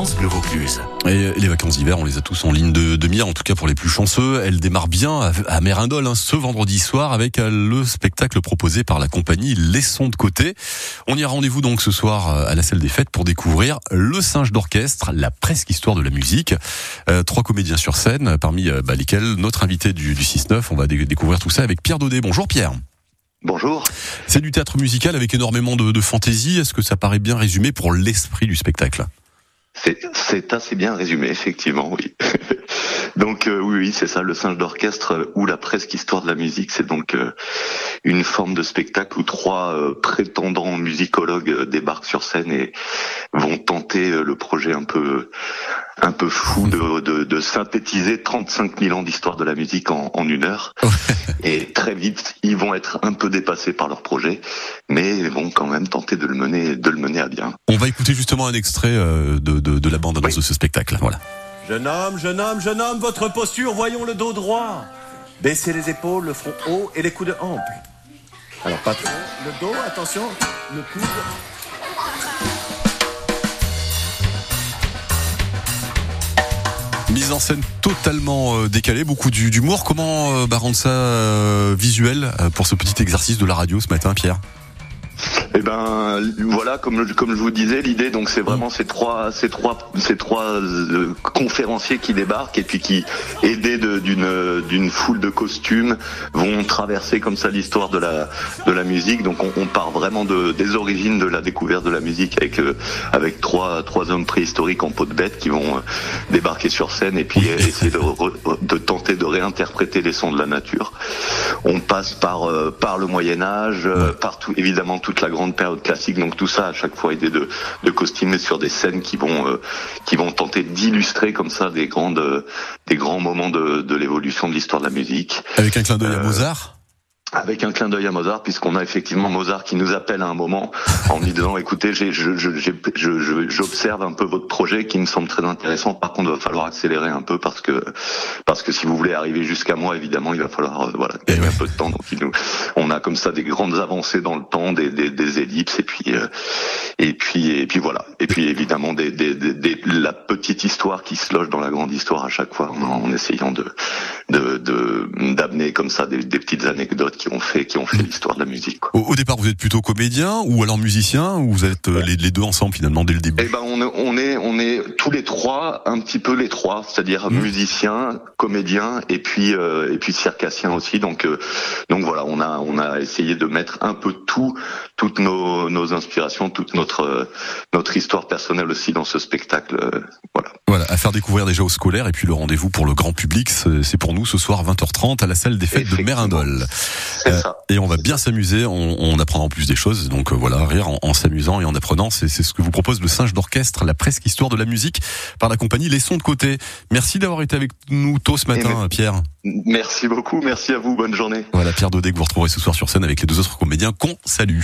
France Bleu Vaucluse. Et les vacances d'hiver, on les a tous en ligne de, de mire, en tout cas pour les plus chanceux. Elles démarrent bien à, à Mérindol hein, ce vendredi soir avec euh, le spectacle proposé par la compagnie Laissons de côté. On y a rendez-vous donc ce soir euh, à la salle des fêtes pour découvrir le singe d'orchestre, la presque histoire de la musique. Euh, trois comédiens sur scène, parmi bah, lesquels notre invité du, du 6-9. On va découvrir tout ça avec Pierre Daudet. Bonjour Pierre. Bonjour. C'est du théâtre musical avec énormément de, de fantaisie. Est-ce que ça paraît bien résumé pour l'esprit du spectacle? C'est assez bien résumé, effectivement, oui. donc euh, oui, oui c'est ça, le singe d'orchestre ou la presque histoire de la musique. C'est donc euh, une forme de spectacle où trois euh, prétendants musicologues euh, débarquent sur scène et vont tenter euh, le projet un peu un peu fou de, de, de synthétiser 35 000 ans d'histoire de la musique en, en une heure. et très vite, ils vont être un peu dépassés par leur projet, mais ils vont quand même tenter de le mener, de le mener à bien. On va écouter justement un extrait de, de, de la bande annonce oui. de ce spectacle. Voilà. Jeune homme, jeune homme, jeune homme, votre posture, voyons le dos droit. Baissez les épaules, le front haut et les coudes amples. Alors pas trop. Le dos, attention, le coude. Mise en scène totalement euh, décalée, beaucoup d'humour. Comment euh, bah, rendre ça euh, visuel pour ce petit exercice de la radio ce matin, Pierre? Eh ben voilà, comme comme je vous disais, l'idée donc c'est vraiment ces trois ces trois ces trois euh, conférenciers qui débarquent et puis qui aidés d'une d'une foule de costumes vont traverser comme ça l'histoire de la de la musique. Donc on, on, part vraiment de des origines de la découverte de la musique avec euh, avec trois trois hommes préhistoriques en peau de bête qui vont euh, débarquer sur scène et puis essayer de, re, de tenter de réinterpréter les sons de la nature. On passe par euh, par le Moyen Âge, euh, par tout, évidemment toute la grande période classique. Donc tout ça, à chaque fois, aidé de, de costumer sur des scènes qui vont euh, qui vont tenter d'illustrer comme ça des grandes euh, des grands moments de, de l'évolution de l'histoire de la musique. Avec un clin d'œil à Mozart avec un clin d'œil à Mozart, puisqu'on a effectivement Mozart qui nous appelle à un moment en lui disant écoutez, j'observe un peu votre projet qui me semble très intéressant. Par contre, il va falloir accélérer un peu parce que parce que si vous voulez arriver jusqu'à moi, évidemment, il va falloir euh, voilà gagner un peu de temps. Donc, il nous, on a comme ça des grandes avancées dans le temps, des, des, des ellipses, et puis euh, et puis et puis voilà. Et puis évidemment des, des, des, la petite histoire qui se loge dans la grande histoire à chaque fois, en, en essayant de de d'amener comme ça des, des petites anecdotes qui ont fait qui ont fait l'histoire de la musique. Quoi. Au, au, départ, vous êtes plutôt comédien ou alors musicien ou vous êtes euh, les, les, deux ensemble finalement dès le début? Eh ben on, on est on est tous les trois un petit peu les trois, c'est-à-dire mmh. musicien, comédien et puis euh, et puis circassien aussi. Donc euh, donc voilà, on a on a essayé de mettre un peu tout toutes nos, nos inspirations, toute notre euh, notre histoire personnelle aussi dans ce spectacle. Euh, voilà. Voilà, à faire découvrir déjà aux scolaires et puis le rendez-vous pour le grand public, c'est pour nous ce soir 20h30 à la salle des fêtes de Mérindol. Euh, et on va bien s'amuser, on, on, apprendra en plus des choses, donc euh, voilà, rire en, en s'amusant et en apprenant, c'est ce que vous propose le singe d'orchestre, la presque histoire de la musique par la compagnie Les Sons de Côté. Merci d'avoir été avec nous tôt ce matin, mais, Pierre. Merci beaucoup, merci à vous, bonne journée. Voilà, Pierre Daudet que vous retrouverez ce soir sur scène avec les deux autres comédiens qu'on salue.